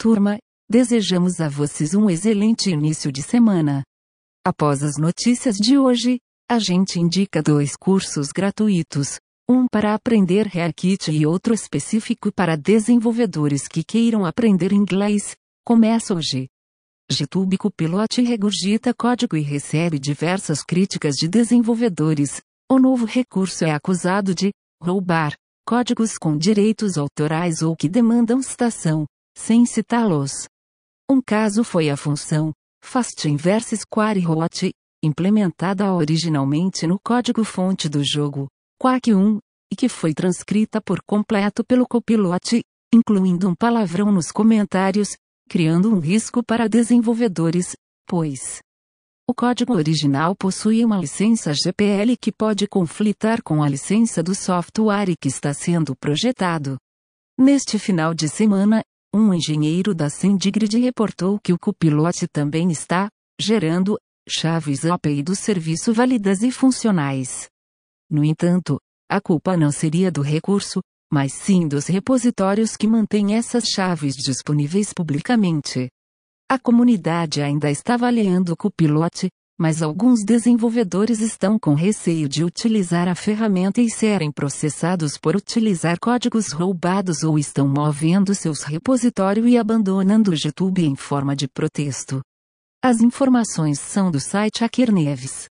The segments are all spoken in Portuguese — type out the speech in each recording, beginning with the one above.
Turma, desejamos a vocês um excelente início de semana. Após as notícias de hoje, a gente indica dois cursos gratuitos, um para aprender React e outro específico para desenvolvedores que queiram aprender inglês. Começa hoje. GitHub Copilot regurgita código e recebe diversas críticas de desenvolvedores. O novo recurso é acusado de roubar códigos com direitos autorais ou que demandam citação, sem citá-los. Um caso foi a função Fast Inverse Square Hot, implementada originalmente no código-fonte do jogo Quake 1, e que foi transcrita por completo pelo copilote, incluindo um palavrão nos comentários, criando um risco para desenvolvedores, pois o código original possui uma licença GPL que pode conflitar com a licença do software que está sendo projetado. Neste final de semana, um engenheiro da SendGrid reportou que o copilote também está gerando chaves API do serviço válidas e funcionais. No entanto, a culpa não seria do recurso, mas sim dos repositórios que mantêm essas chaves disponíveis publicamente. A comunidade ainda está avaliando o copilote, mas alguns desenvolvedores estão com receio de utilizar a ferramenta e serem processados por utilizar códigos roubados ou estão movendo seus repositórios e abandonando o GitHub em forma de protesto. As informações são do site Hacker Neves.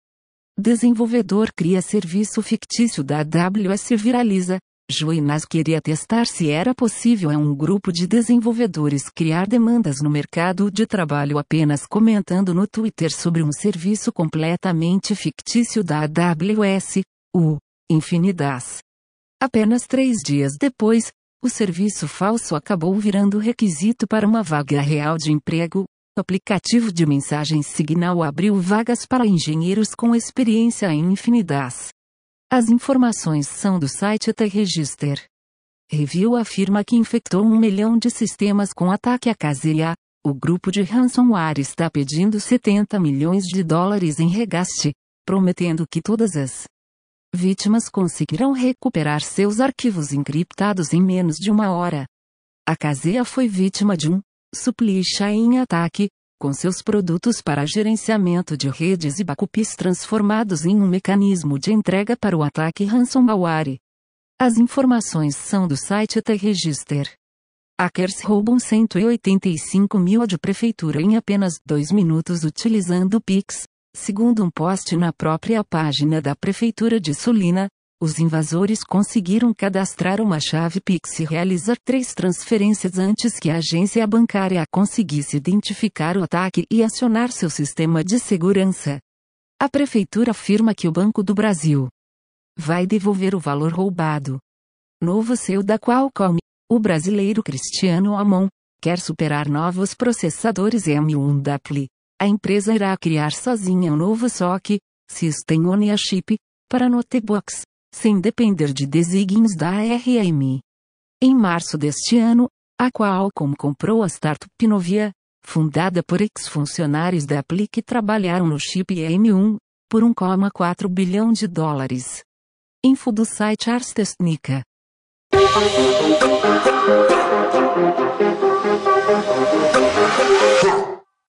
Desenvolvedor cria serviço fictício da AWS viraliza, Joinas queria testar se era possível a um grupo de desenvolvedores criar demandas no mercado de trabalho apenas comentando no Twitter sobre um serviço completamente fictício da AWS, o Infinidas. Apenas três dias depois, o serviço falso acabou virando requisito para uma vaga real de emprego. O aplicativo de mensagens Signal abriu vagas para engenheiros com experiência em Infinidas. As informações são do site T-Register. Review afirma que infectou um milhão de sistemas com ataque a caseia. O grupo de ransomware está pedindo 70 milhões de dólares em regaste, prometendo que todas as vítimas conseguirão recuperar seus arquivos encriptados em menos de uma hora. A caseia foi vítima de um supply chain ataque, com seus produtos para gerenciamento de redes e backups transformados em um mecanismo de entrega para o ataque ransomware. As informações são do site T-Register. Hackers roubam 185 mil de prefeitura em apenas dois minutos utilizando o Pix, segundo um post na própria página da Prefeitura de Sulina, os invasores conseguiram cadastrar uma chave Pix e realizar três transferências antes que a agência bancária conseguisse identificar o ataque e acionar seu sistema de segurança. A prefeitura afirma que o Banco do Brasil vai devolver o valor roubado. Novo CEO da Qualcomm, o brasileiro Cristiano Amon, quer superar novos processadores M1 da Apple. A empresa irá criar sozinha um novo SOC, System on a Chip, para notebooks sem depender de desígnios da ARM. Em março deste ano, a Qualcomm comprou a startup Novia, fundada por ex-funcionários da Apple que trabalharam no chip M1, por 1,4 bilhão de dólares. Info do site Ars Technica.